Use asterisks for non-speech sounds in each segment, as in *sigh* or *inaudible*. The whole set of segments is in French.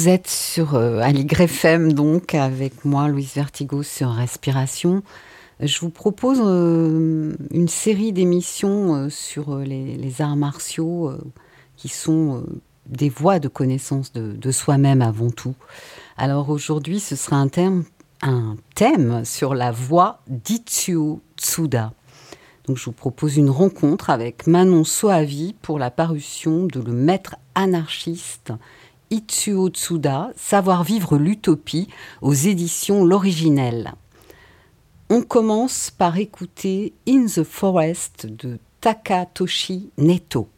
Vous êtes sur euh, Aligre FM, donc avec moi, Louise Vertigo, sur Respiration. Je vous propose euh, une série d'émissions euh, sur euh, les, arts martiaux qui sont des voies de connaissance de, soi-même avant tout. Alors aujourd'hui, ce sera un un thème sur la voie d'Itsuo Tsuda. Donc je vous propose une rencontre avec Manon Soavi pour la parution de Le Maître anarchiste Itsuo Tsuda, Savoir vivre l'utopie aux éditions L'Originel. On commence par écouter In the Forest de Takatoshi Neto.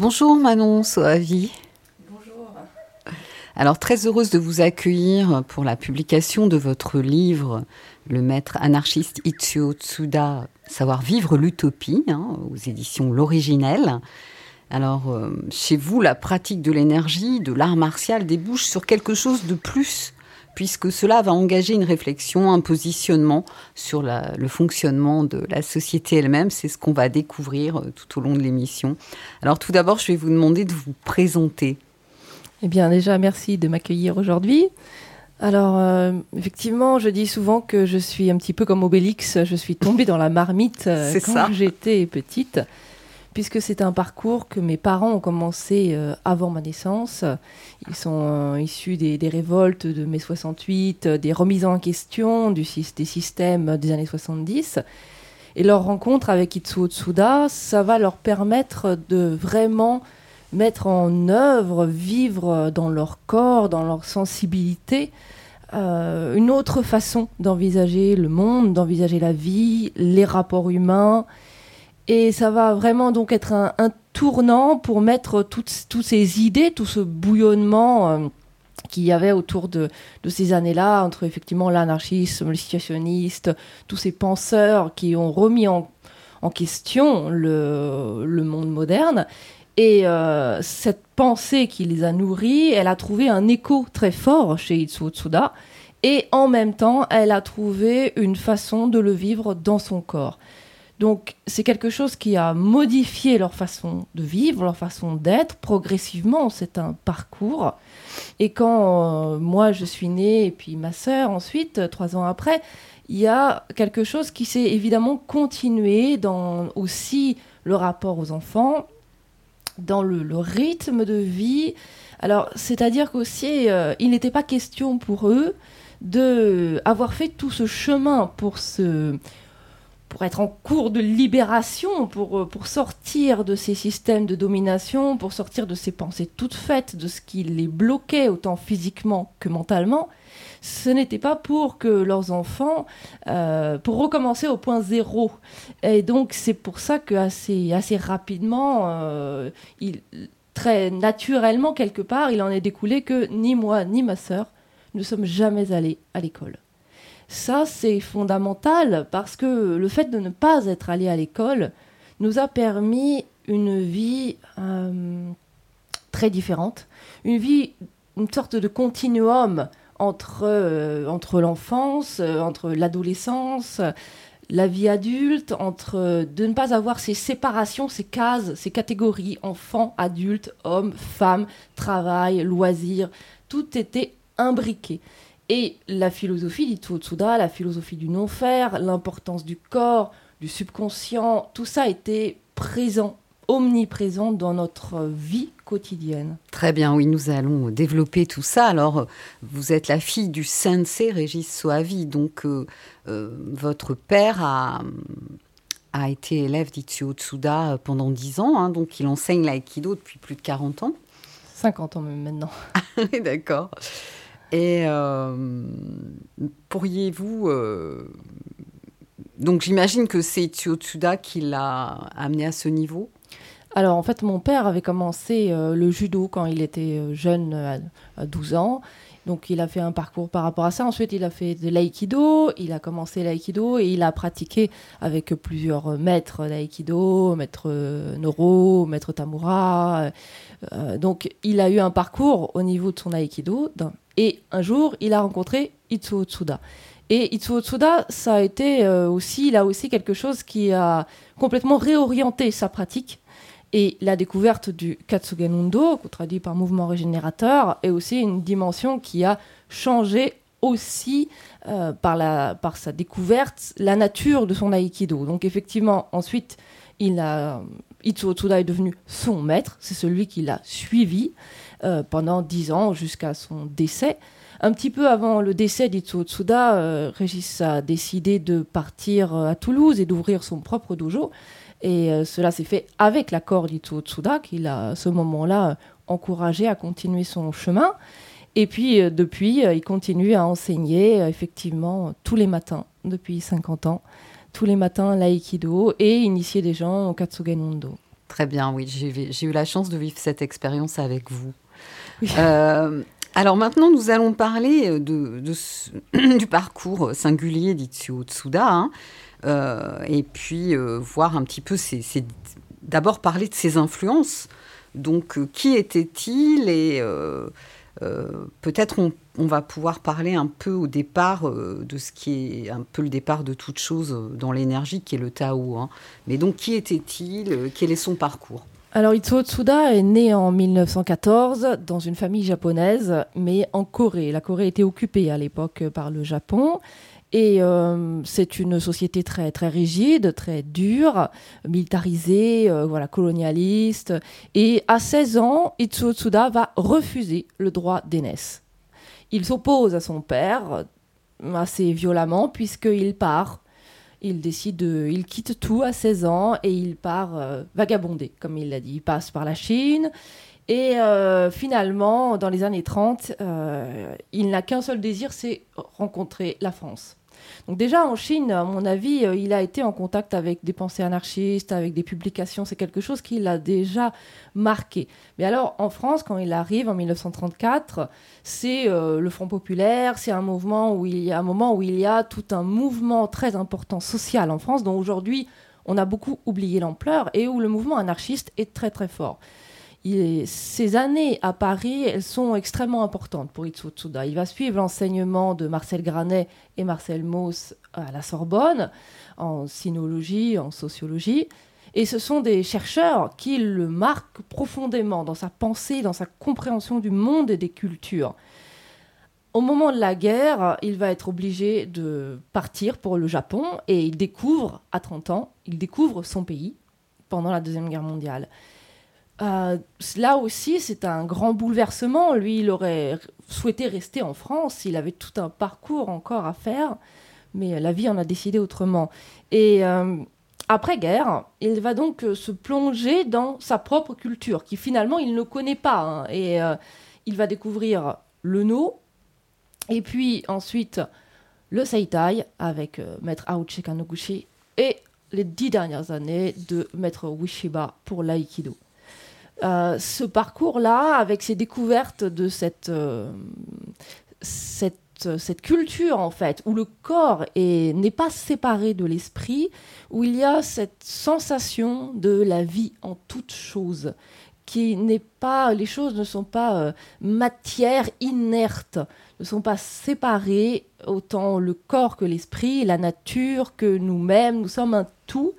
Bonjour Manon Soavi. Bonjour. Alors très heureuse de vous accueillir pour la publication de votre livre Le maître anarchiste Ichio Tsuda, Savoir vivre l'utopie, hein, aux éditions L'Originel. Alors, euh, chez vous, la pratique de l'énergie, de l'art martial débouche sur quelque chose de plus, puisque cela va engager une réflexion, un positionnement sur le fonctionnement de la société elle-même. C'est ce qu'on va découvrir euh, tout au long de l'émission. Alors, tout d'abord, je vais vous demander de vous présenter. Eh bien, déjà, merci de m'accueillir aujourd'hui. Alors, euh, effectivement, je dis souvent que je suis un petit peu comme Obélix. Je suis tombée dans la marmite quand j'étais petite puisque c'est un parcours que mes parents ont commencé euh, avant ma naissance. Ils sont euh, issus des, révoltes de mai 68, euh, des remises en question des systèmes des années 70. Et leur rencontre avec Itsuo Tsuda, ça va leur permettre de vraiment mettre en œuvre, vivre dans leur corps, dans leur sensibilité, une autre façon d'envisager le monde, d'envisager la vie, les rapports humains, et ça va vraiment donc être un, tournant pour mettre toutes, ces idées, tout ce bouillonnement euh, qu'il y avait autour de, ces années-là, entre effectivement l'anarchisme, le situationniste, tous ces penseurs qui ont remis en, question le, monde moderne. Et euh, cette pensée qui les a nourris, elle a trouvé un écho très fort chez Itsuo Tsuda. Et en même temps, elle a trouvé une façon de le vivre dans son corps. Donc c'est quelque chose qui a modifié leur façon de vivre, leur façon d'être progressivement. C'est un parcours. Et quand euh, moi je suis née et puis ma sœur ensuite, euh, trois ans après, il y a quelque chose qui s'est évidemment continué dans aussi le rapport aux enfants, dans le, rythme de vie. Alors c'est-à-dire qu'aussi euh, il n'était pas question pour eux de avoir fait tout ce chemin pour se pour être en cours de libération, pour, euh, pour sortir de ces systèmes de domination, pour sortir de ces pensées toutes faites, de ce qui les bloquait autant physiquement que mentalement, ce n'était pas pour que leurs enfants, euh, pour recommencer au point zéro. Et donc c'est pour ça que assez, assez rapidement, euh, très naturellement quelque part, il en est découlé que ni moi ni ma sœur ne sommes jamais allés à l'école. Ça, c'est fondamental parce que le fait de ne pas être allé à l'école nous a permis une vie euh, très différente, une vie, une sorte de continuum entre, euh, entre l'enfance, euh, entre l'adolescence, la vie adulte, entre de ne pas avoir ces séparations, ces cases, ces catégories, enfant, adulte, homme, femme, travail, loisir, tout était imbriqué. Et la philosophie d'Itsuo Tsuda, la philosophie du non-faire, l'importance du corps, du subconscient, tout ça était présent, omniprésent dans notre vie quotidienne. Très bien, oui, nous allons développer tout ça. Alors, vous êtes la fille du sensei Régis Soavi, donc euh, euh, votre père a, a été élève d'Itsuo Tsuda pendant 10 ans, hein, donc il enseigne l'aïkido depuis plus de 40 ans. 50 ans même maintenant. *laughs* oui, d'accord. Et euh, pourriez-vous... Euh, donc j'imagine que c'est Tsuda qui l'a amené à ce niveau? Alors en fait, mon père avait commencé euh, le judo quand il était jeune, à, 12 ans. Donc il a fait un parcours par rapport à ça. Ensuite, il a fait de l'aïkido. Il a commencé l'aïkido et il a pratiqué avec plusieurs maîtres d'aïkido, maître Noro, maître Tamura. donc il a eu un parcours au niveau de son aïkido, et un jour, il a rencontré Itsuo Tsuda. Et Itsuo Tsuda, ça a été euh, aussi, là aussi, quelque chose qui a complètement réorienté sa pratique. Et la découverte du Katsugen Undo, traduit par mouvement régénérateur, est aussi une dimension qui a changé aussi euh, par, la, par sa découverte la nature de son aïkido. Donc effectivement, ensuite, il est devenu son maître, c'est celui qui l'a suivi. Euh, pendant dix ans jusqu'à son décès. Un petit peu avant le décès d'Itsuo Tsuda, euh, Régis a décidé de partir à Toulouse et d'ouvrir son propre dojo. Et cela s'est fait avec l'accord d'Itsuo Tsuda, qu'il a à ce moment-là encouragé à continuer son chemin. Et puis, depuis, il continue à enseigner effectivement tous les matins, depuis 50 ans, tous les matins l'aïkido et initier des gens au Katsugen Undo. Très bien, oui, j'ai eu la chance de vivre cette expérience avec vous. Euh, alors maintenant, nous allons parler de, *clears throat* du parcours singulier d'Itsuo Tsuda, hein, euh, et puis euh, voir un petit peu, d'abord parler de ses influences. Donc, qui était-il Et peut-être on, on, va pouvoir parler un peu au départ de ce qui est un peu le départ de toute chose dans l'énergie, qui est le Tao. Hein. Mais donc, qui était-il Quel est son parcours? Alors Itsuo Tsuda est né en 1914 dans une famille japonaise, mais en Corée. La Corée était occupée à l'époque par le Japon. Et euh, c'est une société très très rigide, très dure, militarisée, euh, voilà, colonialiste. Et à 16 ans, Itsuo Tsuda va refuser le droit d'aînesse. Il s'oppose à son père assez violemment puisqu'il part il décide, il quitte tout à 16 ans et il part euh, vagabonder, comme il l'a dit. Il passe par la Chine et euh, finalement, dans les années 30, euh, il n'a qu'un seul désir, c'est rencontrer la France. Donc déjà en Chine, à mon avis, euh, il a été en contact avec des pensées anarchistes, avec des publications, c'est quelque chose qui l'a déjà marqué. Mais alors en France, quand il arrive en 1934, c'est euh, le Front populaire, c'est un mouvement où il y a un moment où il y a tout un mouvement très important social en France, dont aujourd'hui on a beaucoup oublié l'ampleur et où le mouvement anarchiste est très très fort ces années à Paris, elles sont extrêmement importantes pour Itsuo Tsuda. Il va suivre l'enseignement de Marcel Granet et Marcel Mauss à la Sorbonne, en sinologie, en sociologie. Et ce sont des chercheurs qui le marquent profondément dans sa pensée, dans sa compréhension du monde et des cultures. Au moment de la guerre, il va être obligé de partir pour le Japon et il découvre, à 30 ans, il découvre son pays pendant la Deuxième Guerre mondiale. Euh, là aussi, c'est un grand bouleversement. Lui, il aurait souhaité rester en France. Il avait tout un parcours encore à faire, mais la vie en a décidé autrement. Et euh, après-guerre, il va donc euh, se plonger dans sa propre culture, qui finalement il ne connaît pas. Hein. Et il va découvrir le No, et puis ensuite le Seitai avec Maître Aochi Kanoguchi, et les dix dernières années de Maître Wishiba pour l'aïkido. Euh, ce parcours-là, avec ses découvertes de cette, euh, cette, cette, culture, en fait, où le corps n'est pas séparé de l'esprit, où il y a cette sensation de la vie en toute chose, qui n'est pas, les choses ne sont pas euh, matière inerte, ne sont pas séparées, autant le corps que l'esprit, la nature que nous-mêmes, nous sommes un tout.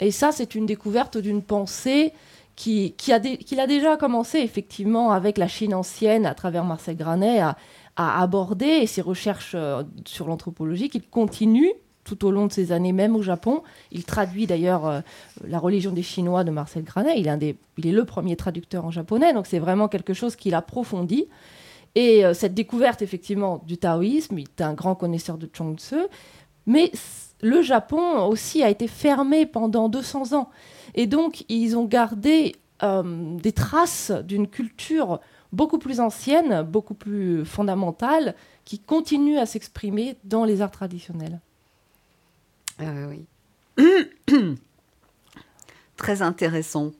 Et ça, c'est une découverte d'une pensée qui, a, déjà commencé effectivement avec la Chine ancienne à travers Marcel Granet à, aborder ses recherches euh, sur l'anthropologie qu'il continue tout au long de ces années, même au Japon. Il traduit d'ailleurs euh, la religion des Chinois de Marcel Granet. Il est, le premier traducteur en japonais, donc c'est vraiment quelque chose qu'il approfondit. Et euh, cette découverte, effectivement, du taoïsme, il est un grand connaisseur de Tzu, mais le Japon aussi a été fermé pendant 200 ans. Et donc, ils ont gardé euh, des traces d'une culture beaucoup plus ancienne, beaucoup plus fondamentale, qui continue à s'exprimer dans les arts traditionnels. Euh, oui. *coughs* Très intéressant.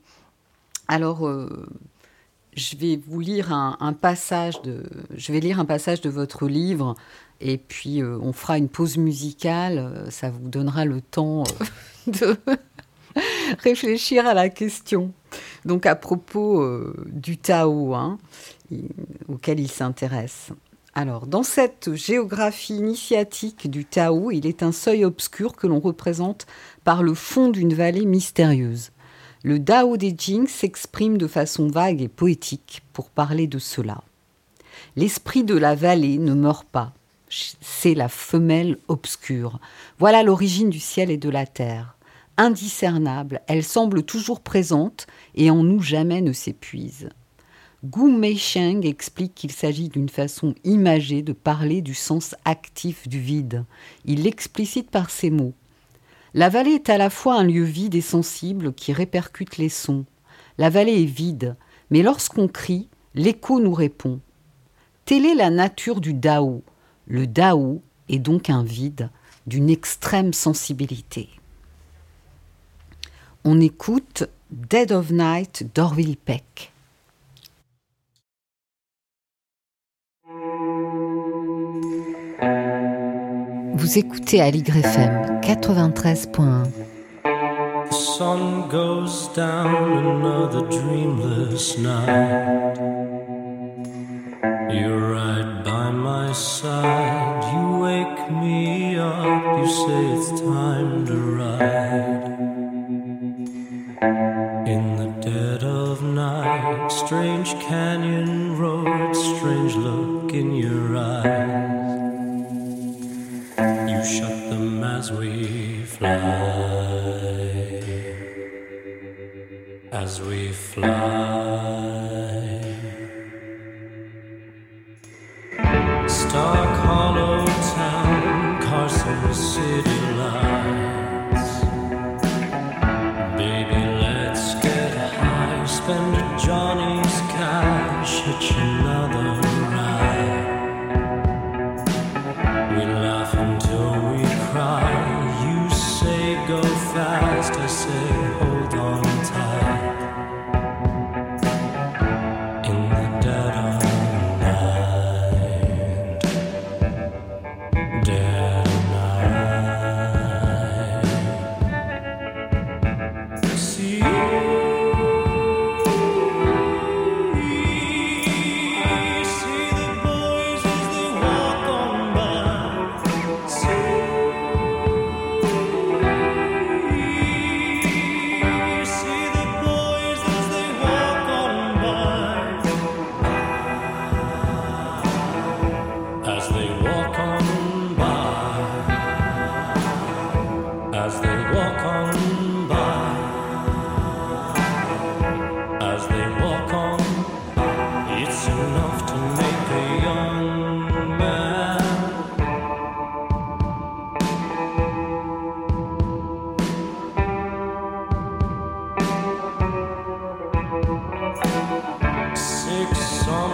Alors, euh, je vais vous lire un, passage de, je vais lire un passage de votre livre, et puis on fera une pause musicale. Ça vous donnera le temps *laughs* *laughs* de *laughs* réfléchir à la question. Donc à propos euh, du Tao, hein, auquel il s'intéresse. Alors, dans cette géographie initiatique du Tao, il est un seuil obscur que l'on représente par le fond d'une vallée mystérieuse. Le Dao des Jing s'exprime de façon vague et poétique pour parler de cela. L'esprit de la vallée ne meurt pas. C'est la femelle obscure. Voilà l'origine du ciel et de la terre indiscernable, elle semble toujours présente et en nous jamais ne s'épuise. Gu Meisheng explique qu'il s'agit d'une façon imagée de parler du sens actif du vide. Il l'explicite par ces mots. La vallée est à la fois un lieu vide et sensible qui répercute les sons. La vallée est vide, mais lorsqu'on crie, l'écho nous répond. Telle est la nature du Dao. Le Dao est donc un vide d'une extrême sensibilité. On écoute Dead of Night d'Orville Peck. Vous écoutez à FM 93.1. The sun goes down another dreamless night. You're right by my side. You wake me up. You say it's time to ride. As we fly.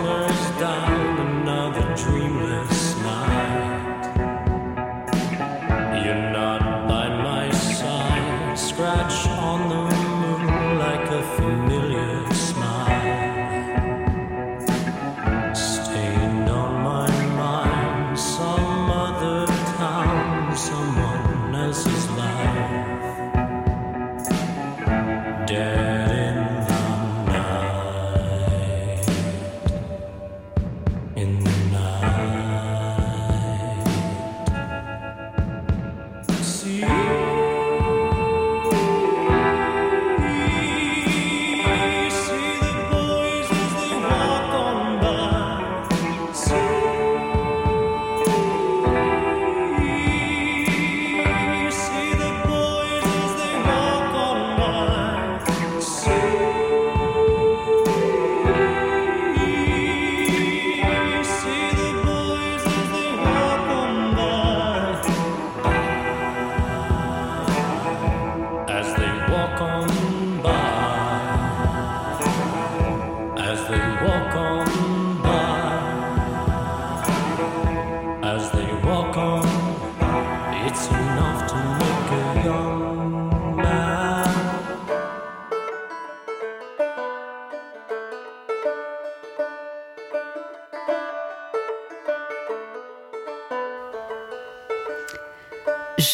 summer's done.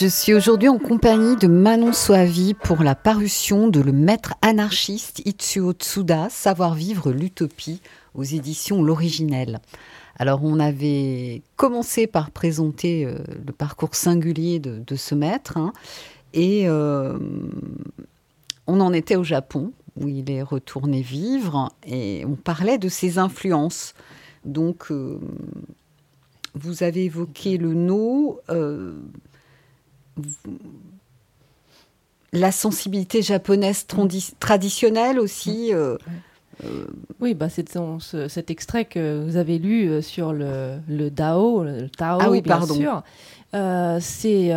Je suis aujourd'hui en compagnie de Manon Soavi pour la parution de Le maître anarchiste Itsuo Tsuda, Savoir-vivre l'utopie aux éditions L'Originel. Alors on avait commencé par présenter euh, le parcours singulier de, ce maître hein, et euh, on en était au Japon où il est retourné vivre et on parlait de ses influences. Donc euh, vous avez évoqué le no la sensibilité japonaise traditionnelle aussi. Euh, euh, oui, bah c'est cet extrait que vous avez lu euh, sur le, le Dao, le Tao, ah oui, bien pardon. sûr. c'est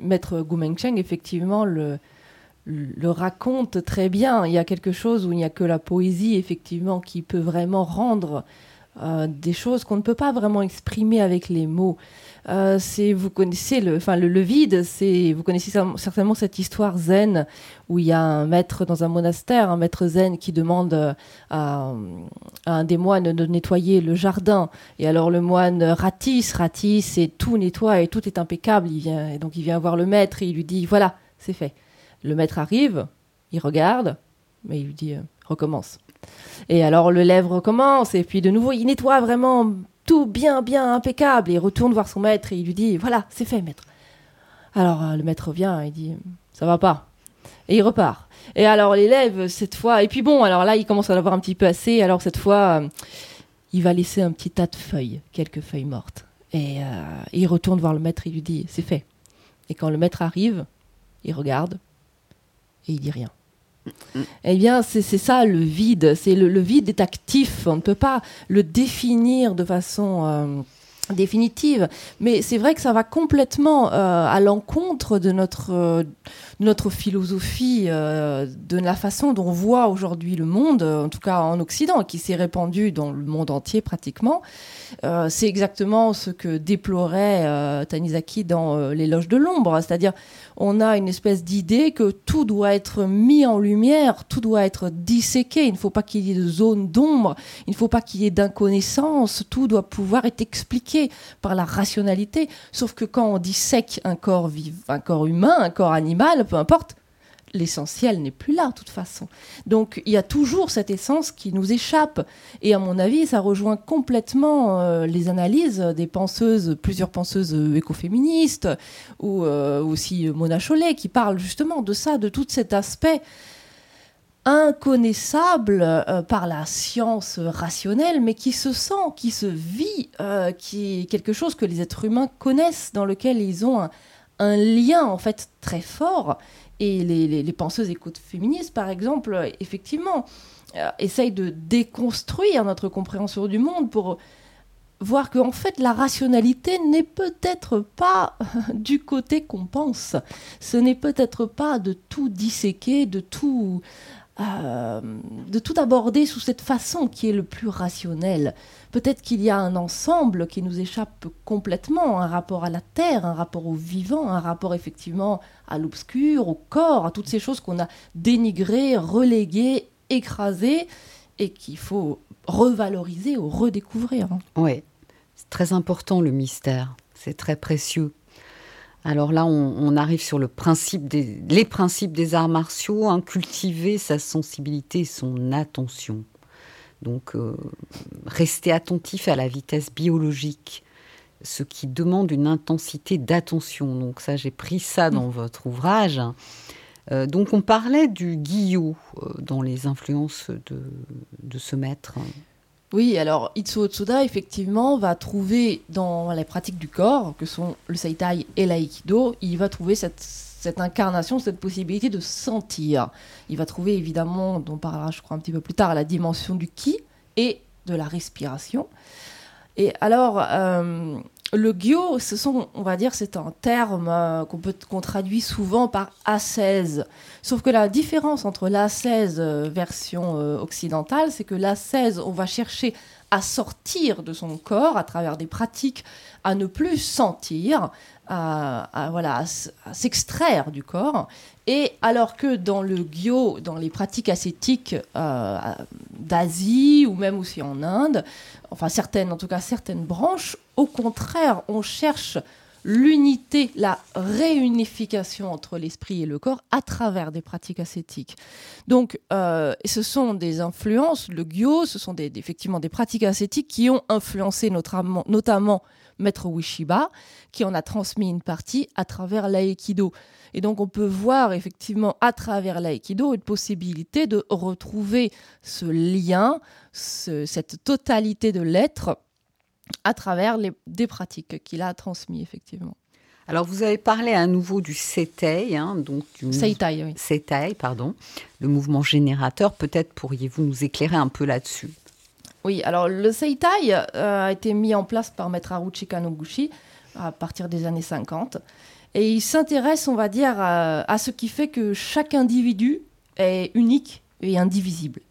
Maître Cheng, effectivement, le, le raconte très bien. Il y a quelque chose où il n'y a que la poésie, effectivement, qui peut vraiment rendre des choses qu'on ne peut pas vraiment exprimer avec les mots. Euh, c'est vous connaissez le, enfin le, vide, c'est vous connaissez certainement cette histoire zen où il y a un maître dans un monastère, un maître zen qui demande euh, à, un des moines de nettoyer le jardin. Et alors le moine ratisse, ratisse et tout nettoie et tout est impeccable. Il vient, et donc il vient voir le maître et il lui dit voilà, c'est fait. Le maître arrive, il regarde, mais il lui dit euh, recommence. Et alors le lèvre recommence et puis de nouveau il nettoie vraiment tout bien, bien impeccable. Et il retourne voir son maître et il lui dit Voilà, c'est fait, maître. Alors euh, le maître vient et dit Ça va pas. Et il repart. Et alors l'élève, cette fois, et puis bon, alors là, il commence à l'avoir un petit peu assez. Alors cette fois, euh, il va laisser un petit tas de feuilles, quelques feuilles mortes. Et, euh, il retourne voir le maître et il lui dit C'est fait. Et quand le maître arrive, il regarde et il dit rien. Eh bien, c'est ça le vide. C'est le, vide est actif. On ne peut pas le définir de façon euh, définitive. Mais c'est vrai que ça va complètement euh, à l'encontre de notre, euh, notre philosophie, de la façon dont on voit aujourd'hui le monde, en tout cas en Occident, qui s'est répandu dans le monde entier pratiquement. c'est exactement ce que déplorait Tanizaki dans L'éloge de l'ombre. C'est-à-dire, on a une espèce d'idée que tout doit être mis en lumière, tout doit être disséqué, il ne faut pas qu'il y ait de zone d'ombre, il ne faut pas qu'il y ait d'inconnaissance, tout doit pouvoir être expliqué par la rationalité, sauf que quand on dissèque un corps vivant, un corps humain, un corps animal, peu importe, l'essentiel n'est plus là de toute façon. Donc il y a toujours cette essence qui nous échappe. Et à mon avis, ça rejoint complètement euh, les analyses des penseuses, plusieurs penseuses écoféministes, ou euh, aussi Mona Chollet, qui parlent justement de ça, de tout cet aspect inconnaissable euh, par la science rationnelle, mais qui se sent, qui se vit, qui est quelque chose que les êtres humains connaissent, dans lequel ils ont un, un lien en fait très fort et les, penseuses écoutes féministes, par exemple, effectivement, euh, essayent de déconstruire notre compréhension du monde pour voir qu'en fait la rationalité n'est peut-être pas *laughs* du côté qu'on pense. Ce n'est peut-être pas de tout disséquer, de tout euh, de tout aborder sous cette façon qui est le plus rationnel. Peut-être qu'il y a un ensemble qui nous échappe complètement, un rapport à la terre, un rapport au vivant, un rapport effectivement à l'obscur, au corps, à toutes ces choses qu'on a dénigrées, reléguées, écrasées et qu'il faut revaloriser ou redécouvrir. Oui, c'est très important le mystère, c'est très précieux. Alors là, on, arrive sur le principe des, les principes des arts martiaux, hein, cultiver sa sensibilité et son attention. Donc, euh, rester attentif à la vitesse biologique, ce qui demande une intensité d'attention. Donc ça, j'ai pris ça dans mm. votre ouvrage. Euh, donc on parlait du guillot euh, dans les influences de, de ce maître. Oui, alors Itsuo Tsuda, effectivement, va trouver dans les pratiques du corps, que sont le Seitai et l'Aikido, il va trouver cette, incarnation, cette possibilité de sentir. Il va trouver, évidemment, dont on parlera, je crois, un petit peu plus tard, la dimension du ki et de la respiration. Et alors, euh, le gyo, on va dire, c'est un terme euh, qu'on peut qu'on traduit souvent par ascèse. Sauf que la différence entre l'ascèse euh, version euh, occidentale, c'est que l'ascèse, on va chercher à sortir de son corps à travers des pratiques, à ne plus sentir, à, voilà, s'extraire du corps. Et alors que dans le gyo, dans les pratiques ascétiques d'Asie ou même aussi en Inde, enfin certaines, en tout cas certaines branches, au contraire, on cherche l'unité, la réunification entre l'esprit et le corps à travers des pratiques ascétiques. Donc, euh, ce sont des influences, le gyo, ce sont effectivement des pratiques ascétiques qui ont influencé notamment, notamment Maître Wishiba, qui en a transmis une partie à travers l'aïkido. Et donc, on peut voir effectivement à travers l'aïkido une possibilité de retrouver ce lien, cette totalité de l'être à travers les, des pratiques qu'il a transmises, effectivement. Alors, vous avez parlé à nouveau du Seitai, hein, donc du Seitai, oui. Seitai, pardon, le mouvement générateur. Peut-être pourriez-vous nous éclairer un peu là-dessus? Oui, alors le Seitai euh, a été mis en place par Maître Haruchi Kanoguchi à partir des années 50. Et il s'intéresse, on va dire, à, ce qui fait que chaque individu est unique et indivisible.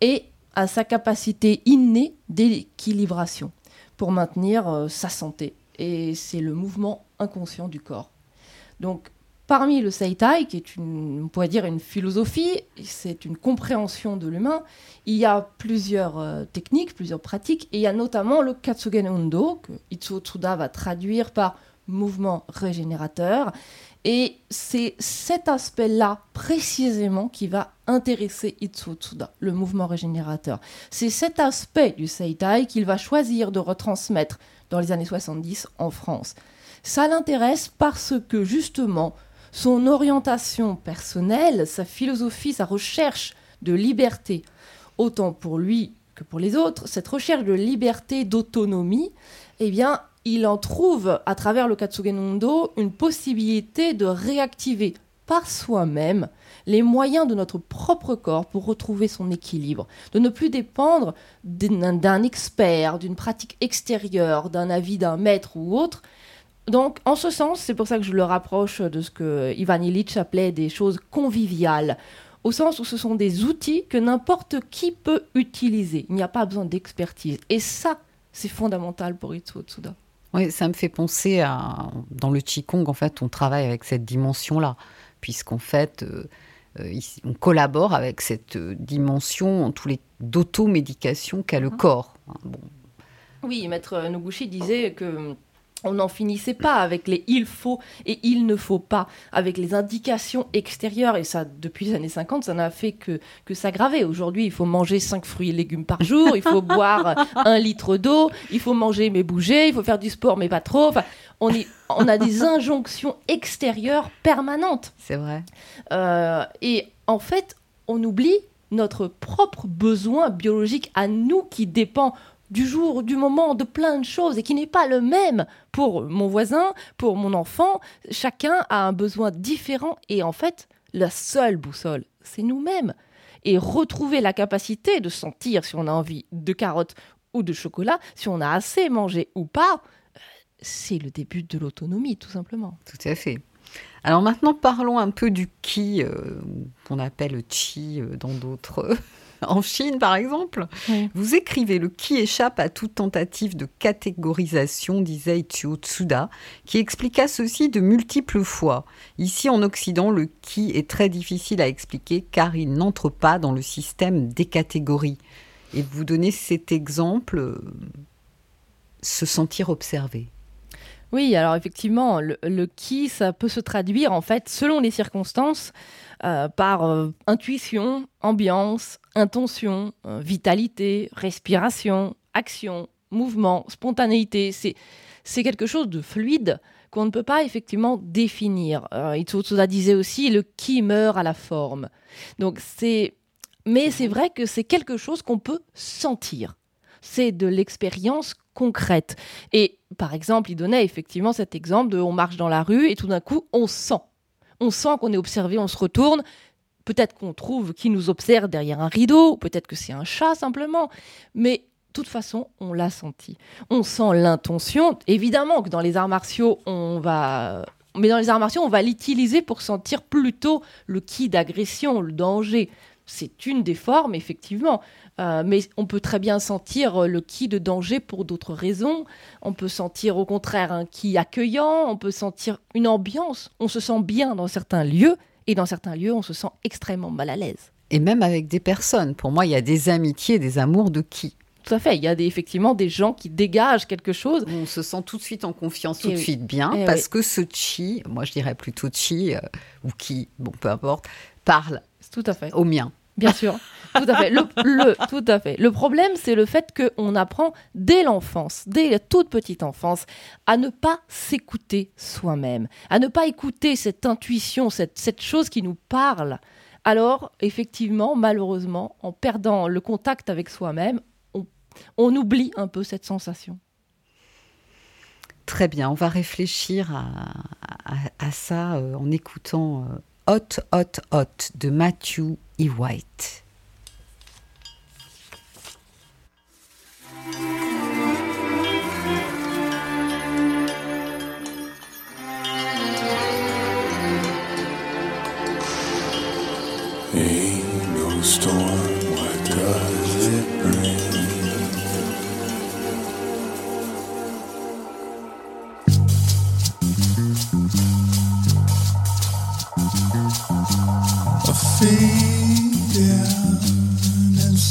Et à sa capacité innée d'équilibration pour maintenir euh, sa santé. Et c'est le mouvement inconscient du corps. Donc, parmi le Seitai, qui est une, on pourrait dire une philosophie, c'est une compréhension de l'humain, il y a plusieurs euh, techniques, plusieurs pratiques, et il y a notamment le Katsugen Undo, que Itsuo Tsuda va traduire par mouvement régénérateur. Et c'est cet aspect-là précisément qui va intéresser Itsuo Tsuda, le mouvement régénérateur. C'est cet aspect du Seitai qu'il va choisir de retransmettre dans les années 70 en France. Ça l'intéresse parce que justement, son orientation personnelle, sa philosophie, sa recherche de liberté, autant pour lui que pour les autres, cette recherche de liberté, d'autonomie, eh bien, il en trouve, à travers le Katsugen une possibilité de réactiver par soi-même les moyens de notre propre corps pour retrouver son équilibre, de ne plus dépendre d'un expert, d'une pratique extérieure, d'un avis d'un maître ou autre. Donc, en ce sens, c'est pour ça que je le rapproche de ce que Ivan Illich appelait des choses conviviales, au sens où ce sont des outils que n'importe qui peut utiliser. Il n'y a pas besoin d'expertise. Et ça, c'est fondamental pour Itsuo Tsuda. Oui, ça me fait penser à. Dans le Qigong, en fait, on travaille avec cette dimension-là, puisqu'en fait, euh, euh, on collabore avec cette euh, dimension tous les d'automédication qu'a le mhm. corps. Hein, oui, Maître Noguchi disait que on n'en finissait pas avec les il faut et il ne faut pas, avec les indications extérieures. Et ça, depuis les années 50, ça n'a fait que, que s'aggraver. Aujourd'hui, il faut manger 5 fruits et légumes par jour, il faut boire un litre d'eau, il faut manger mais bouger, il faut faire du sport mais pas trop. Enfin, on, est, on a des injonctions extérieures permanentes. C'est vrai. Euh, et en fait, on oublie notre propre besoin biologique à nous qui dépend du jour, du moment, de plein de choses et qui n'est pas le même pour mon voisin, pour mon enfant. Chacun a un besoin différent et en fait, la seule boussole, c'est nous-mêmes. Et retrouver la capacité de sentir si on a envie de carottes ou de chocolat, si on a assez mangé ou pas, c'est le début de l'autonomie, tout simplement. Tout à fait. Alors maintenant, parlons un peu du ki, euh, qu'on appelle chi euh, dans d'autres *laughs* en Chine par exemple. Vous écrivez Le qui échappe à toute tentative de catégorisation, disait Ichio Tsuda, qui expliqua ceci de multiples fois. Ici en Occident, le qui est très difficile à expliquer car il n'entre pas dans le système des catégories. Et vous donnez cet exemple, euh, se sentir observé. Oui, alors effectivement, le, le, qui, ça peut se traduire en fait, selon les circonstances, euh, par euh, intuition, ambiance, intention, euh, vitalité, respiration, action, mouvement, spontanéité. C'est quelque chose de fluide qu'on ne peut pas effectivement définir. Euh, Itsuotsuda disait aussi le qui meurt à la forme. Donc c'est, mais c'est vrai que c'est quelque chose qu'on peut sentir. C'est de l'expérience concrète. Et par exemple, il donnait effectivement cet exemple de on marche dans la rue et tout d'un coup on sent on sent qu'on est observé, on se retourne. Peut-être qu'on trouve qui nous observe derrière un rideau, peut-être que c'est un chat simplement, mais de toute façon, on l'a senti. On sent l'intention. Évidemment que dans les arts martiaux, on va mais dans les arts martiaux, on va l'utiliser pour sentir plutôt le qui d'agression, le danger. C'est une des formes, effectivement. Euh, mais on peut très bien sentir le qui de danger pour d'autres raisons. On peut sentir au contraire un qui accueillant. On peut sentir une ambiance. On se sent bien dans certains lieux. Et dans certains lieux, on se sent extrêmement mal à l'aise. Et même avec des personnes. Pour moi, il y a des amitiés, des amours de qui? Tout à fait. Il y a des, effectivement des gens qui dégagent quelque chose. On se sent tout de suite en confiance, tout de suite bien, eh parce que ce chi, moi je dirais plutôt chi, euh, ou qui, bon peu importe, parle tout à fait. au mien. Bien sûr, tout à fait. Le, tout à fait. Le problème, c'est le fait qu'on apprend dès l'enfance, dès la toute petite enfance, à ne pas s'écouter soi-même, à ne pas écouter cette intuition, cette, cette chose qui nous parle. Alors, effectivement, malheureusement, en perdant le contact avec soi-même, on, oublie un peu cette sensation. Très bien, on va réfléchir à, ça euh, en écoutant euh, Hot, Hot, Hot de Matthew E. White.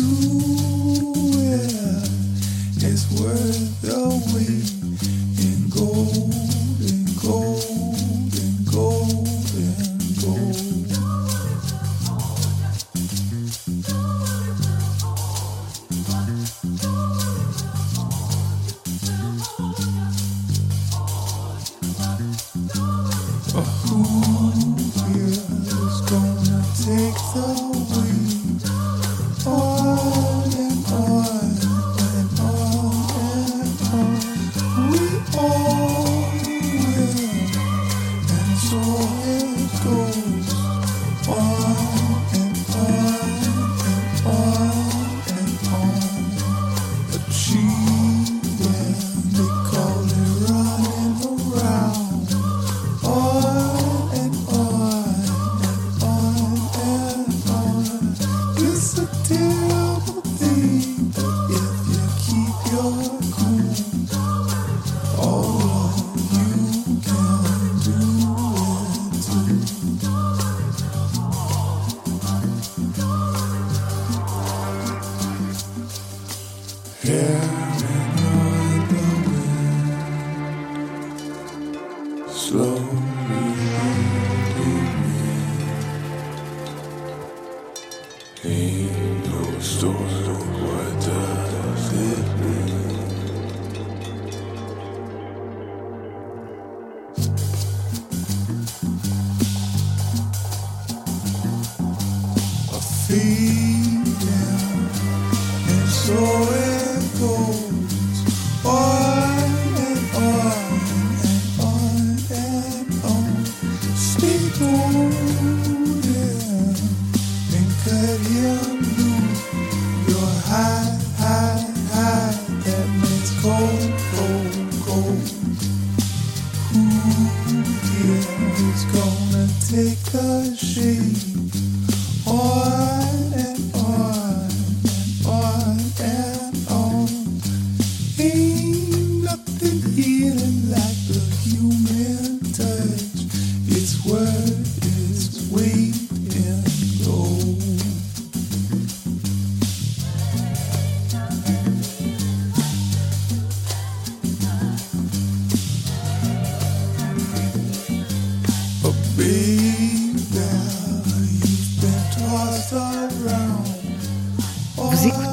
azul.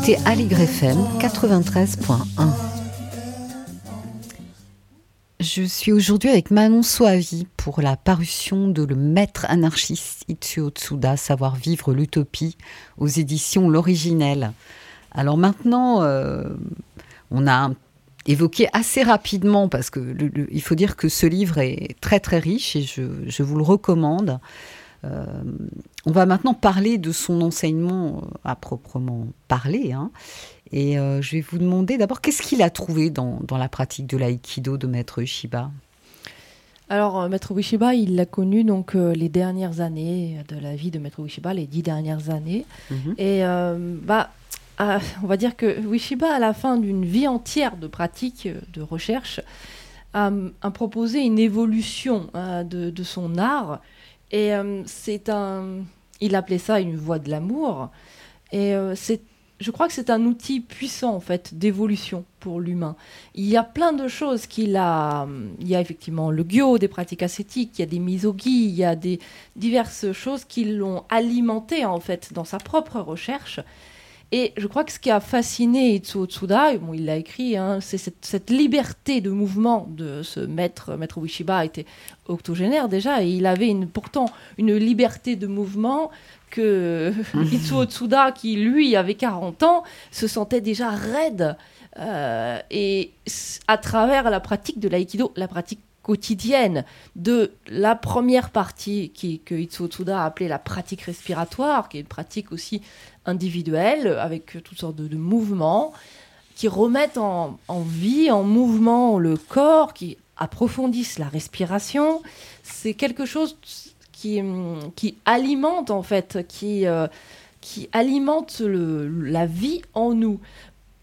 FM 93.1. Je suis aujourd'hui avec Manon Soavi pour la parution de Le maître anarchiste Itsuo Tsuda, Savoir vivre l'utopie, aux éditions L'Originel. Alors maintenant, euh, on a évoqué assez rapidement, parce que il faut dire que ce livre est très très riche et je vous le recommande. Euh, on va maintenant parler de son enseignement euh, à proprement parler. Hein. Et euh, je vais vous demander d'abord, qu'est-ce qu'il a trouvé dans, la pratique de l'aïkido de Maître Ushiba alors, Maître Ueshiba, il l'a connu donc les dernières années de la vie de Maître Ueshiba, les dix dernières années. Mhm. Et bah, on va dire que Ueshiba, à la fin d'une vie entière de pratique, de recherche, a, proposé une évolution de, de, son art et euh, c'est un. Il appelait ça une voie de l'amour. Et euh, c'est je crois que c'est un outil puissant en fait d'évolution pour l'humain. Il y a plein de choses qu'il a. Il y a effectivement le gyo, des pratiques ascétiques, il y a des misogi, il y a des diverses choses qui l'ont alimenté en fait dans sa propre recherche. Et je crois que ce qui a fasciné Itsuo Tsuda, bon, il l'a écrit, hein, c'est cette, liberté de mouvement de ce maître. Maître Ueshiba était octogénaire déjà, et il avait une, pourtant une liberté de mouvement que *laughs* Itsuo Tsuda, qui lui avait 40 ans, se sentait déjà raide. Euh, et à travers la pratique de l'aïkido, la pratique quotidienne de la première partie qui, que Itsuo Tsuda a appelée la pratique respiratoire, qui est une pratique aussi individuelle avec toutes sortes de, mouvements qui remettent en, vie, en mouvement le corps, qui approfondissent la respiration. C'est quelque chose qui, alimente en fait, qui, euh, alimente la vie en nous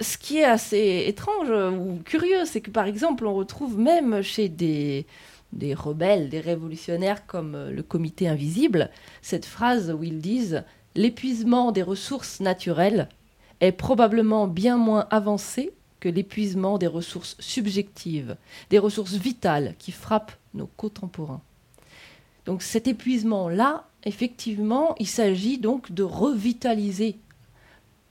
ce qui est assez étrange ou curieux, c'est que par exemple, on retrouve même chez des, rebelles, des révolutionnaires comme le comité invisible, cette phrase où ils disent L'épuisement des ressources naturelles est probablement bien moins avancé que l'épuisement des ressources subjectives, des ressources vitales qui frappent nos contemporains. Donc cet épuisement-là, effectivement, il s'agit donc de revitaliser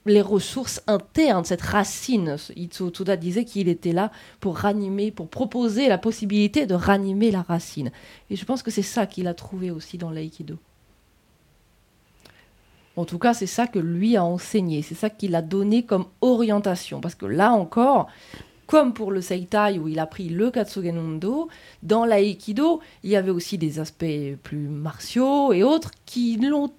les ressources internes, cette racine. Itsuo Tsuda disait qu'il était là pour ranimer, pour proposer la possibilité de ranimer la racine. Et je pense que c'est ça qu'il a trouvé aussi dans l'aïkido. En tout cas, c'est ça que lui a enseigné, c'est ça qu'il a donné comme orientation. Parce que là encore, comme pour le Seitai où il a pris le Katsugen dans l'aïkido, il y avait aussi des aspects plus martiaux et autres qui l'ont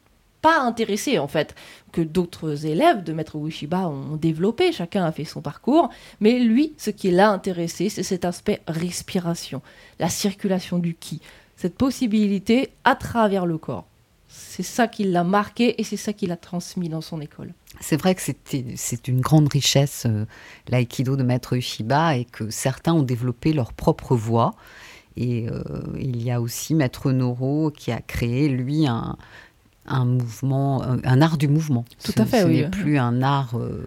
pas intéressé en fait, que d'autres élèves de Maître Ueshiba ont développé, chacun a fait son parcours, mais lui, ce qui l'a intéressé, c'est cet aspect respiration, la circulation du ki, cette possibilité à travers le corps. C'est ça qui l'a marqué et c'est ça qu'il a transmis dans son école. C'est vrai que c'est une grande richesse, euh, l'aïkido de Maître Ueshiba, et que certains ont développé leur propre voie. Et euh, il y a aussi Maître Noro qui a créé, lui, un, un mouvement, un, art du mouvement. Tout à fait, ce oui. n'est plus un art euh,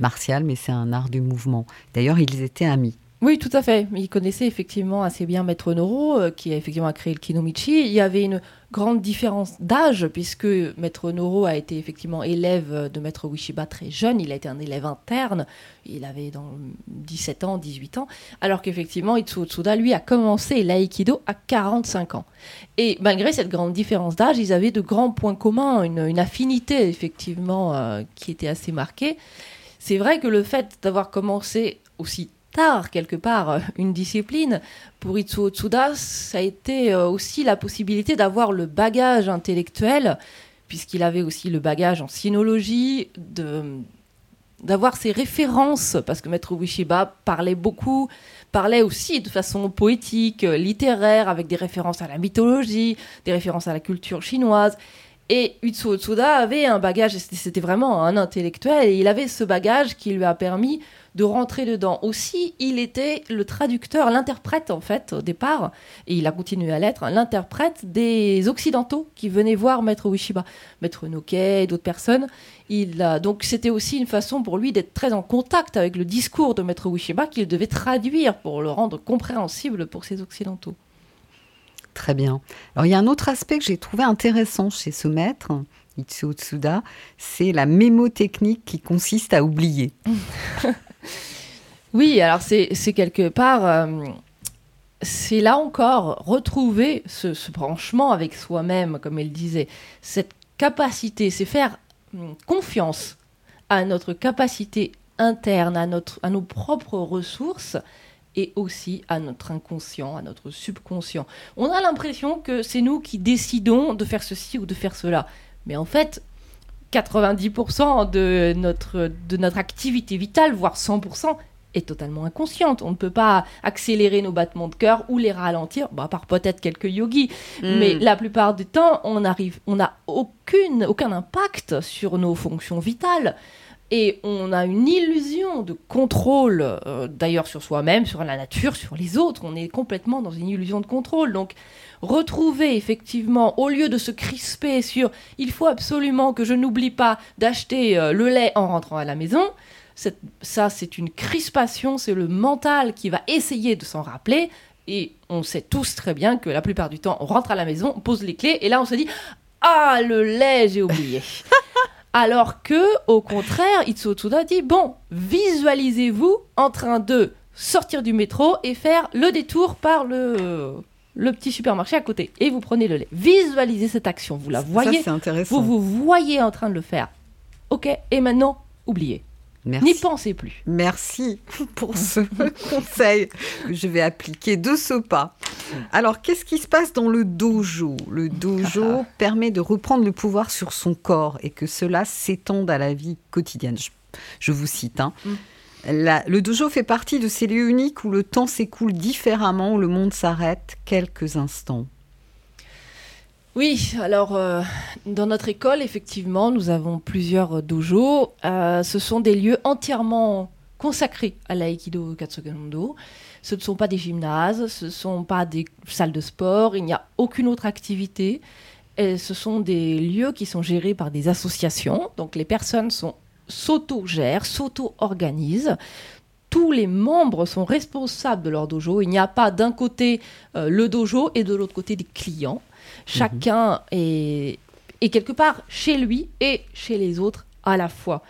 martial, mais c'est un art du mouvement. D'ailleurs, ils étaient amis. Oui, tout à fait. Il connaissait effectivement assez bien Maître Noro, euh, qui a effectivement créé le Kinomichi. Il y avait une grande différence d'âge, puisque Maître Noro a été effectivement élève de Maître Wishiba très jeune. Il a été un élève interne. Il avait dans 17 ans, 18 ans. Alors qu'effectivement, Itsuo Tsuda, lui, a commencé l'aïkido à 45 ans. Et malgré cette grande différence d'âge, ils avaient de grands points communs, une, affinité, effectivement, euh, qui était assez marquée. C'est vrai que le fait d'avoir commencé aussi quelque part, euh, une discipline. Pour Itsuo Tsuda, ça a été euh, aussi la possibilité d'avoir le bagage intellectuel, puisqu'il avait aussi le bagage en sinologie, de d'avoir ses références, parce que Maître Ueshiba parlait beaucoup, parlait aussi de façon poétique, littéraire, avec des références à la mythologie, des références à la culture chinoise. Et Utsuo Tsuda avait un bagage, c'était vraiment un intellectuel, et il avait ce bagage qui lui a permis de rentrer dedans. Aussi, il était le traducteur, l'interprète en fait au départ, et il a continué à l'être, l'interprète des Occidentaux qui venaient voir Maître Ueshiba, Maître Noké, d'autres personnes. Il a, donc c'était aussi une façon pour lui d'être très en contact avec le discours de Maître Ueshiba qu'il devait traduire pour le rendre compréhensible pour ces Occidentaux. Très bien. Alors il y a un autre aspect que j'ai trouvé intéressant chez ce maître, Itsuo Tsuda, c'est la mémotechnique qui consiste à oublier. *laughs* Oui, alors c'est quelque part, euh, c'est là encore retrouver ce, branchement avec soi-même, comme elle disait, cette capacité, c'est faire hum, confiance à notre capacité interne, à, notre, à nos propres ressources et aussi à notre inconscient, à notre subconscient. On a l'impression que c'est nous qui décidons de faire ceci ou de faire cela. Mais en fait, 90% de notre, de notre activité vitale, voire 100%, est totalement inconsciente. On ne peut pas accélérer nos battements de cœur ou les ralentir, bah, à part peut-être quelques yogis. Hmm. Mais la plupart du temps, on arrive, on n'a aucune, aucun impact sur nos fonctions vitales. Et on a une illusion de contrôle, euh, d'ailleurs sur soi-même, sur la nature, sur les autres. On est complètement dans une illusion de contrôle. Donc, retrouver effectivement, au lieu de se crisper sur il faut absolument que je n'oublie pas d'acheter euh, le lait en rentrant à la maison, ça c'est une crispation, c'est le mental qui va essayer de s'en rappeler. Et on sait tous très bien que la plupart du temps, on rentre à la maison, on pose les clés, et là on se dit Ah, le lait, j'ai oublié. *laughs* Alors que, au contraire, Itsuo Tsuda dit bon, visualisez-vous en train de sortir du métro et faire le détour par le, le petit supermarché à côté. Et vous prenez le lait. Visualisez cette action. Vous la voyez. Ça, intéressant. Vous vous voyez en train de le faire. Ok, et maintenant, oubliez. N'y pensez plus. Merci *laughs* pour ce conseil que je vais appliquer de ce pas. Alors, qu'est-ce qui se passe dans le dojo? Le dojo permet de reprendre le pouvoir sur son corps et que cela s'étende à la vie quotidienne. Je, vous cite. Hein. Mm. le dojo fait partie de ces lieux uniques où le temps s'écoule différemment, où le monde s'arrête quelques instants. Oui, alors euh, dans notre école, effectivement, nous avons plusieurs dojos. Euh, ce sont des lieux entièrement consacrés à l'aïkido katsugondo. Ce ne sont pas des gymnases, ce ne sont pas des salles de sport, il n'y a aucune autre activité. Ce sont des lieux qui sont gérés par des associations. Donc les personnes s'auto-gèrent, s'auto-organisent tous les membres sont responsables de leur dojo. Il n'y a pas d'un côté euh, le dojo et de l'autre côté des clients. Chacun est, quelque part chez lui et chez les autres à la fois.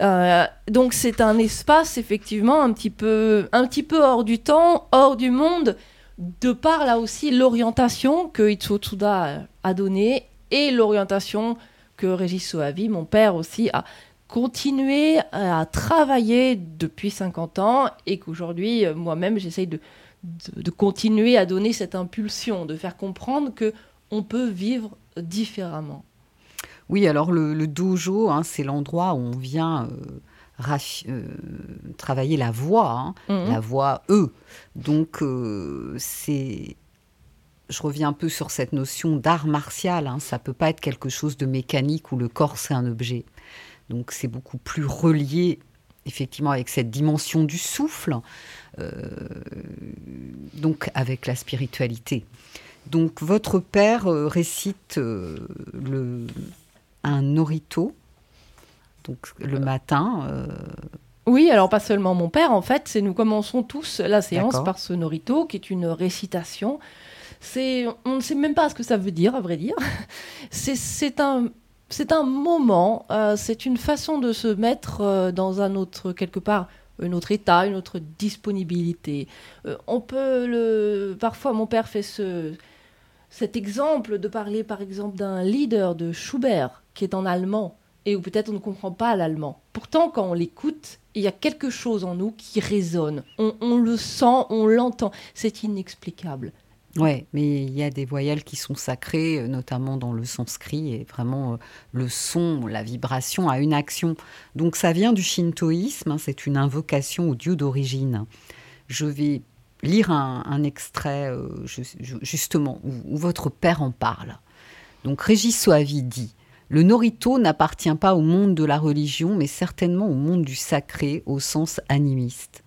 Euh, donc c'est un espace effectivement un petit peu, un petit peu hors du temps, hors du monde, de par là aussi l'orientation que Itsuo Tsuda a donnée et l'orientation que Régis Soavi, mon père aussi, a continué à travailler depuis 50 ans et qu'aujourd'hui, moi-même, j'essaye de, de, continuer à donner cette impulsion, de faire comprendre que on peut vivre différemment. Oui, alors le, dojo, hein, c'est l'endroit où on vient euh, euh, travailler la voix, hein, mhm. la voix E. Donc euh, c'est je reviens un peu sur cette notion d'art martial. Hein. Ça peut pas être quelque chose de mécanique où le corps c'est un objet. Donc c'est beaucoup plus relié effectivement avec cette dimension du souffle, donc avec la spiritualité. Donc votre père euh, récite euh, le, un norito, donc le matin. Euh. Oui, alors pas seulement mon père, en fait, c'est nous commençons tous la séance par ce norito, qui est une récitation. C'est, on ne sait même pas ce que ça veut dire, à vrai dire. *laughs* C'est un, c'est un moment, c'est une façon de se mettre dans un autre, quelque part, un autre état, une autre disponibilité. on peut le, parfois mon père fait ce, cet exemple de parler par exemple d'un leader de Schubert qui est en allemand et où peut-être on ne comprend pas l'allemand. Pourtant, quand on l'écoute, il y a quelque chose en nous qui résonne. On, le sent, on l'entend. C'est inexplicable. Ouais, mais il y a des voyelles qui sont sacrées, euh, notamment dans le sanskrit, et vraiment euh, le son, la vibration a une action. Donc ça vient du shintoïsme, hein, c'est une invocation au dieu d'origine. Je vais lire un, extrait euh, justement où, votre père en parle. Donc Régis Soavi dit Le Norito n'appartient pas au monde de la religion, mais certainement au monde du sacré au sens animiste.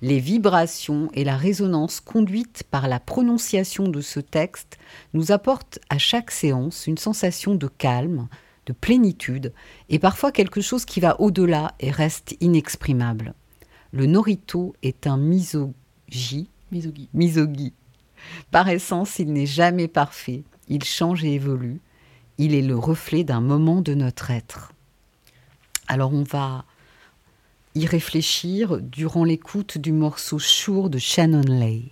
Les vibrations et la résonance conduites par la prononciation de ce texte nous apportent à chaque séance une sensation de calme, de plénitude et parfois quelque chose qui va au-delà et reste inexprimable. Le Norito est un misogi Misogi. Par essence, il n'est jamais parfait. Il change et évolue. Il est le reflet d'un moment de notre être. Alors on va y réfléchir durant l'écoute du morceau Shure de Shannon Lay.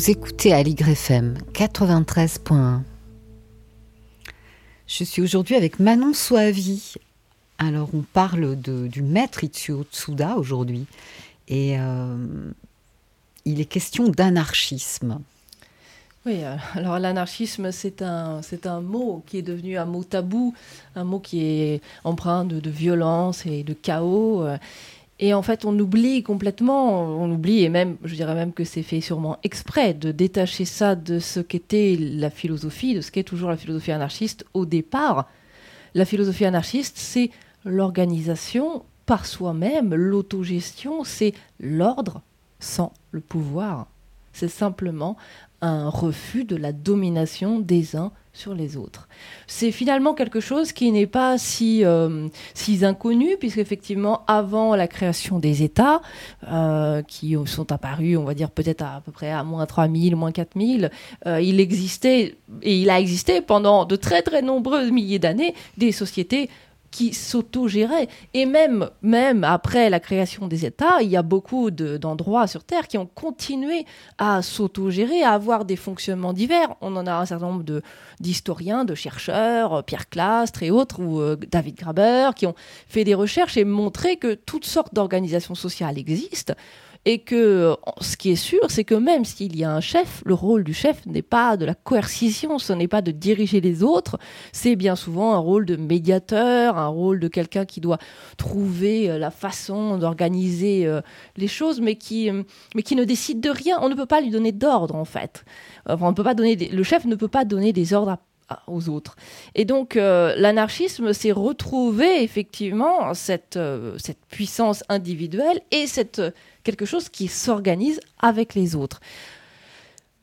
Vous écoutez à FM 93.1. Je suis aujourd'hui avec Manon Soavi. Alors, on parle du maître Itsuo Tsuda aujourd'hui. Et euh, il est question d'anarchisme. Oui, euh, alors l'anarchisme, c'est un, un mot qui est devenu un mot tabou, un mot qui est empreint de, de violence et de chaos. Et en fait, on oublie complètement, on oublie, et même, je dirais même que c'est fait sûrement exprès, de détacher ça de ce qu'était la philosophie, de ce qu'est toujours la philosophie anarchiste au départ. La philosophie anarchiste, c'est l'organisation par soi-même, l'autogestion, c'est l'ordre sans le pouvoir. C'est simplement un refus de la domination des uns sur les autres. C'est finalement quelque chose qui n'est pas si, euh, si inconnu, puisqu'effectivement, avant la création des États, euh, qui sont apparus, on va dire peut-être à, peu près à moins 3000, moins 4000, euh, il existait, et il a existé pendant de très très nombreux milliers d'années, des sociétés qui s'auto-géraient. Et même, même après la création des États, il y a beaucoup d'endroits sur Terre qui ont continué à s'auto-gérer, à avoir des fonctionnements divers. On en a un certain nombre d'historiens, de, chercheurs, euh, Pierre Clastre et autres, ou euh, David Graber, qui ont fait des recherches et montré que toutes sortes d'organisations sociales existent et que ce qui est sûr, c'est que même s'il y a un chef, le rôle du chef n'est pas de la coercition, ce n'est pas de diriger les autres, c'est bien souvent un rôle de médiateur, un rôle de quelqu'un qui doit trouver euh, la façon d'organiser euh, les choses, mais qui, euh, mais qui ne décide de rien. On ne peut pas lui donner d'ordre, en fait. on peut pas donner le chef ne peut pas donner des ordres aux autres. Et donc l'anarchisme s'est retrouvé effectivement cette, cette puissance individuelle et cette quelque chose qui s'organise avec les autres.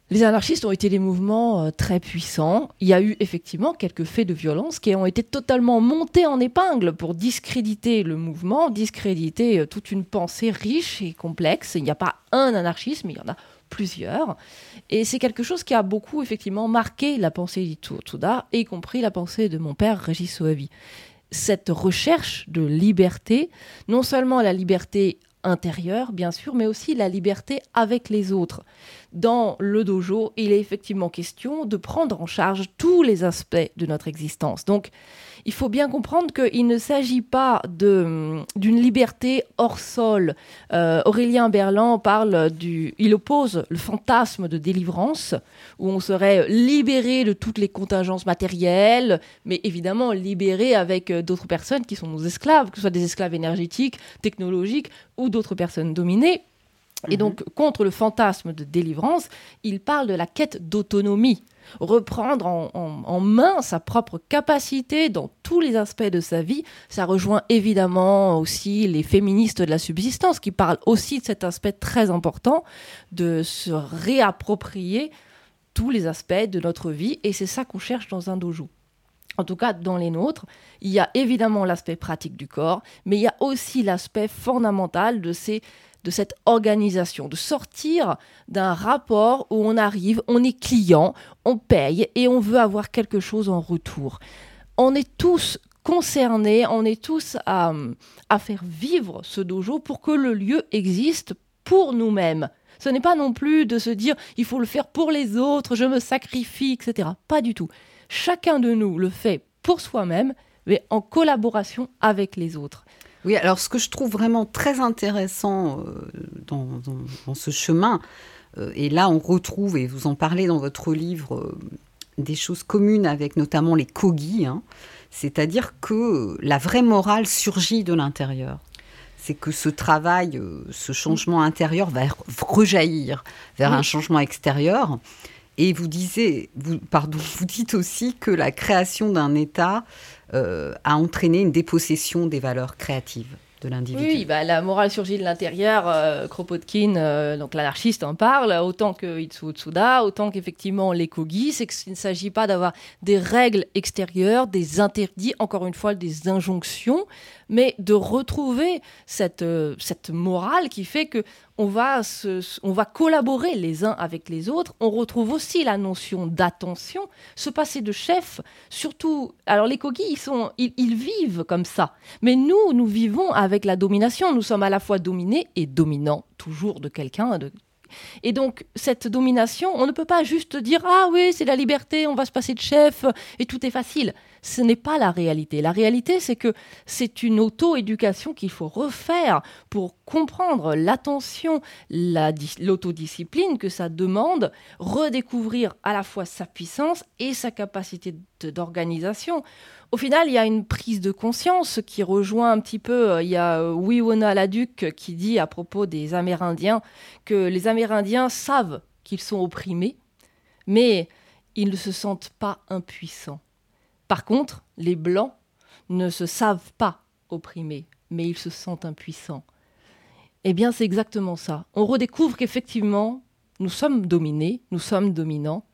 les anarchistes ont été des mouvements euh, très puissants. Il y a eu effectivement quelques faits de violence qui ont été totalement montés en épingle pour discréditer le mouvement, discréditer euh, toute une pensée riche et complexe. Il n'y a pas un anarchisme, il y en a plusieurs. Et c'est quelque chose qui a beaucoup effectivement marqué la pensée d'Itsuda, y compris la pensée de mon père Régis Soavi. Cette recherche de liberté, non seulement la liberté intérieure, bien sûr, mais aussi la liberté avec les autres dans le dojo, il est effectivement question de prendre en charge tous les aspects de notre existence. Donc, il faut bien comprendre qu'il ne s'agit pas d'une liberté hors sol. Euh, Aurélien Berland parle du. Il oppose le fantasme de délivrance, où on serait libéré de toutes les contingences matérielles, mais évidemment libéré avec euh, d'autres personnes qui sont nos esclaves, que ce soit des esclaves énergétiques, technologiques ou d'autres personnes dominées. Et mhm. donc, contre le fantasme de délivrance, il parle de la quête d'autonomie. Reprendre en, main sa propre capacité dans tous les aspects de sa vie, ça rejoint évidemment aussi les féministes de la subsistance qui parlent aussi de cet aspect très important de se réapproprier tous les aspects de notre vie et c'est ça qu'on cherche dans un dojo. En tout cas dans les nôtres, il y a évidemment l'aspect pratique du corps, mais il y a aussi l'aspect fondamental de ces de cette organisation, de sortir d'un rapport où on arrive, on est client, on paye et on veut avoir quelque chose en retour. On est tous concernés, on est tous à, à faire vivre ce dojo pour que le lieu existe pour nous-mêmes. Ce n'est pas non plus de se dire il faut le faire pour les autres, je me sacrifie, etc. Pas du tout. Chacun de nous le fait pour soi-même, mais en collaboration avec les autres. Oui, alors ce que je trouve vraiment très intéressant euh, dans, ce chemin, euh, et là on retrouve, et vous en parlez dans votre livre, euh, des choses communes avec notamment les kogis, hein, c'est-à-dire que la vraie morale surgit de l'intérieur. C'est que ce travail, ce changement intérieur va rejaillir vers un changement extérieur. Et vous disiez, vous, pardon, *laughs* vous dites aussi que la création d'un État euh, a entraîné une dépossession des valeurs créatives de l'individu. Oui, bah, la morale surgit de l'intérieur. Euh, Kropotkin, euh, donc l'anarchiste, en parle, autant que Itsuo Tsuda, autant qu'effectivement Kogi. C'est qu'il ne s'agit pas d'avoir des règles extérieures, des interdits, encore une fois, des injonctions, mais de retrouver cette, cette morale qui fait que on va, on va collaborer les uns avec les autres. On retrouve aussi la notion d'attention, se passer de chef, surtout. Alors les coquilles, ils, sont, ils, vivent comme ça. Mais nous, nous vivons avec la domination. Nous sommes à la fois dominés et dominants, toujours de quelqu'un, et donc, cette domination, on ne peut pas juste dire Ah oui, c'est la liberté, on va se passer de chef et tout est facile. Ce n'est pas la réalité. La réalité, c'est que c'est une auto-éducation qu'il faut refaire pour comprendre l'attention, l'autodiscipline que ça demande, redécouvrir à la fois sa puissance et sa capacité d'organisation. Au final, il y a une prise de conscience qui rejoint un petit peu, euh, il y a euh, Wiwona Laduc qui dit à propos des Amérindiens que les Amérindiens savent qu'ils sont opprimés, mais ils ne se sentent pas impuissants. Par contre, les Blancs ne se savent pas opprimés, mais ils se sentent impuissants. Eh bien, c'est exactement ça. On redécouvre qu'effectivement, nous sommes dominés, nous sommes dominants,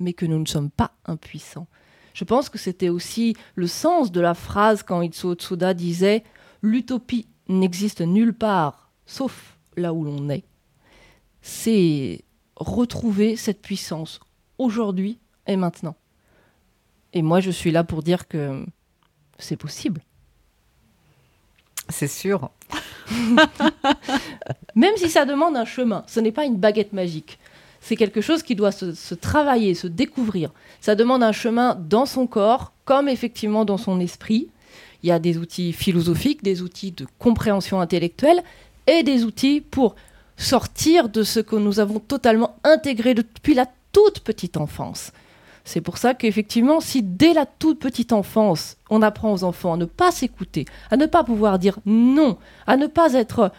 mais que nous ne sommes pas impuissants. Je pense que c'était aussi le sens de la phrase quand Itsuo Tsuda disait L'utopie n'existe nulle part sauf là où l'on est. C'est retrouver cette puissance aujourd'hui et maintenant. Et moi, je suis là pour dire que c'est possible. C'est sûr. *laughs* Même si ça demande un chemin, ce n'est pas une baguette magique c'est quelque chose qui doit se, travailler, se découvrir. Ça demande un chemin dans son corps, comme effectivement dans son esprit. Il y a des outils philosophiques, des outils de compréhension intellectuelle et des outils pour sortir de ce que nous avons totalement intégré depuis la toute petite enfance. C'est pour ça qu'effectivement, si dès la toute petite enfance, on apprend aux enfants à ne pas s'écouter, à ne pas pouvoir dire non, à ne pas être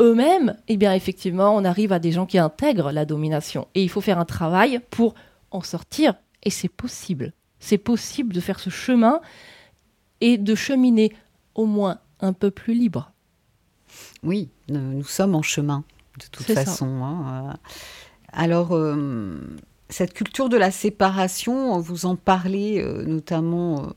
eux-mêmes, eh bien effectivement, on arrive à des gens qui intègrent la domination. Et il faut faire un travail pour en sortir. Et c'est possible. C'est possible de faire ce chemin et de cheminer au moins un peu plus libre. Oui, nous sommes en chemin, de toute façon. Hein, Alors, cette culture de la séparation, vous en parlez notamment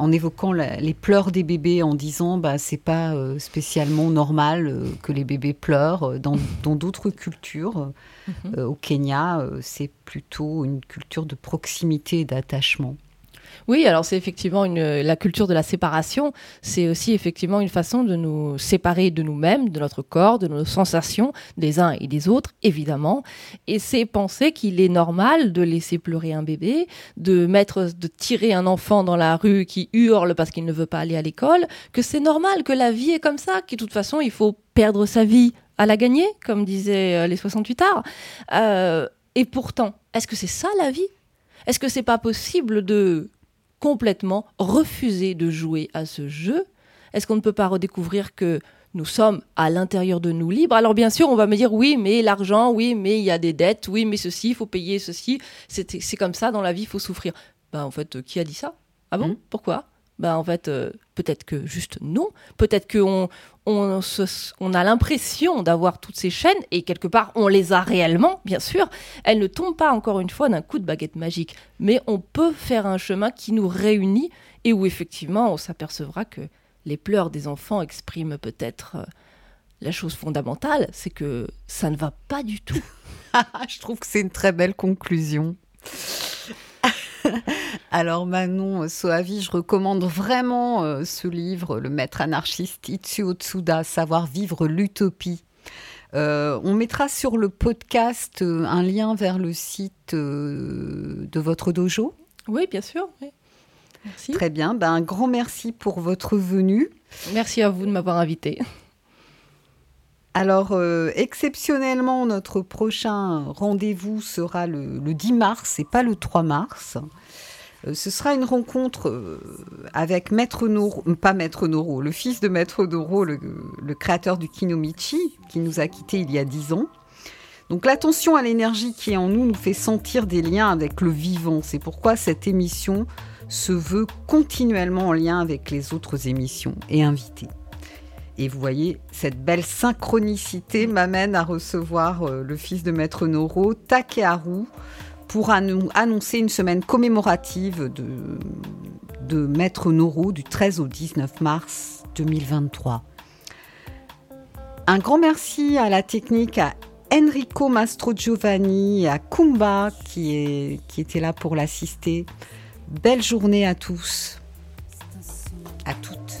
en évoquant les pleurs des bébés, en disant bah c'est pas euh, spécialement normal euh, que les bébés pleurent. Dans d'autres cultures, mhm. euh, au Kenya, c'est plutôt une culture de proximité et d'attachement. Oui, alors c'est effectivement la culture de la séparation. C'est aussi effectivement une façon de nous séparer de nous-mêmes, de notre corps, de nos sensations, des uns et des autres, évidemment. Et c'est penser qu'il est normal de laisser pleurer un bébé, de tirer un enfant dans la rue qui hurle parce qu'il ne veut pas aller à l'école, que c'est normal, que la vie est comme ça, que de toute façon il faut perdre sa vie à la gagner, comme disaient euh, les 68 arts. Euh, et pourtant, est-ce que c'est ça la vie? Est-ce que c'est pas possible de complètement refuser de jouer à ce jeu Est-ce qu'on ne peut pas redécouvrir que nous sommes à l'intérieur de nous libres? Alors bien sûr, on va me dire oui, mais l'argent, oui, mais il y a des dettes, oui, mais ceci, il faut payer ceci. C'est comme ça dans la vie, il faut souffrir. Ben en fait, qui a dit ça? Ah bon? Hmm. Pourquoi? Ben en fait, euh, peut-être que juste non. Peut-être qu'on on, on, a l'impression d'avoir toutes ces chaînes et quelque part on les a réellement, bien sûr. Elles ne tombent pas encore une fois d'un coup de baguette magique, mais on peut faire un chemin qui nous réunit et où effectivement on s'apercevra que les pleurs des enfants expriment peut-être euh, la chose fondamentale, c'est que ça ne va pas du tout. *laughs* Je trouve que c'est une très belle conclusion. *laughs* Alors Manon Soavi, je recommande vraiment euh, ce livre, Le maître anarchiste Itsuo Tsuda, Savoir vivre l'utopie. Euh, on mettra sur le podcast euh, un lien vers le site de votre dojo. Oui, bien sûr. Merci. Très bien. Ben, un grand merci pour votre venue. Merci à vous de m'avoir invité. Alors, euh, exceptionnellement, notre prochain rendez-vous sera le, 10 mars et pas le 3 mars. Euh, ce sera une rencontre euh, avec Maître Noro, pas Maître Noro, le fils de Maître Noro, le, créateur du Kinomichi, qui nous a quittés il y a 10 ans. Donc l'attention à l'énergie qui est en nous nous fait sentir des liens avec le vivant. C'est pourquoi cette émission se veut continuellement en lien avec les autres émissions et invités. Et vous voyez, cette belle synchronicité m'amène à recevoir euh, le fils de Maître Noro, Takeharu, pour annoncer une semaine commémorative de, de Maître Noro du 13 au 19 mars 2023. Un grand merci à la technique, à Enrico Mastro Giovanni, à Kumba qui, est, qui était là pour l'assister. Belle journée à tous, à toutes.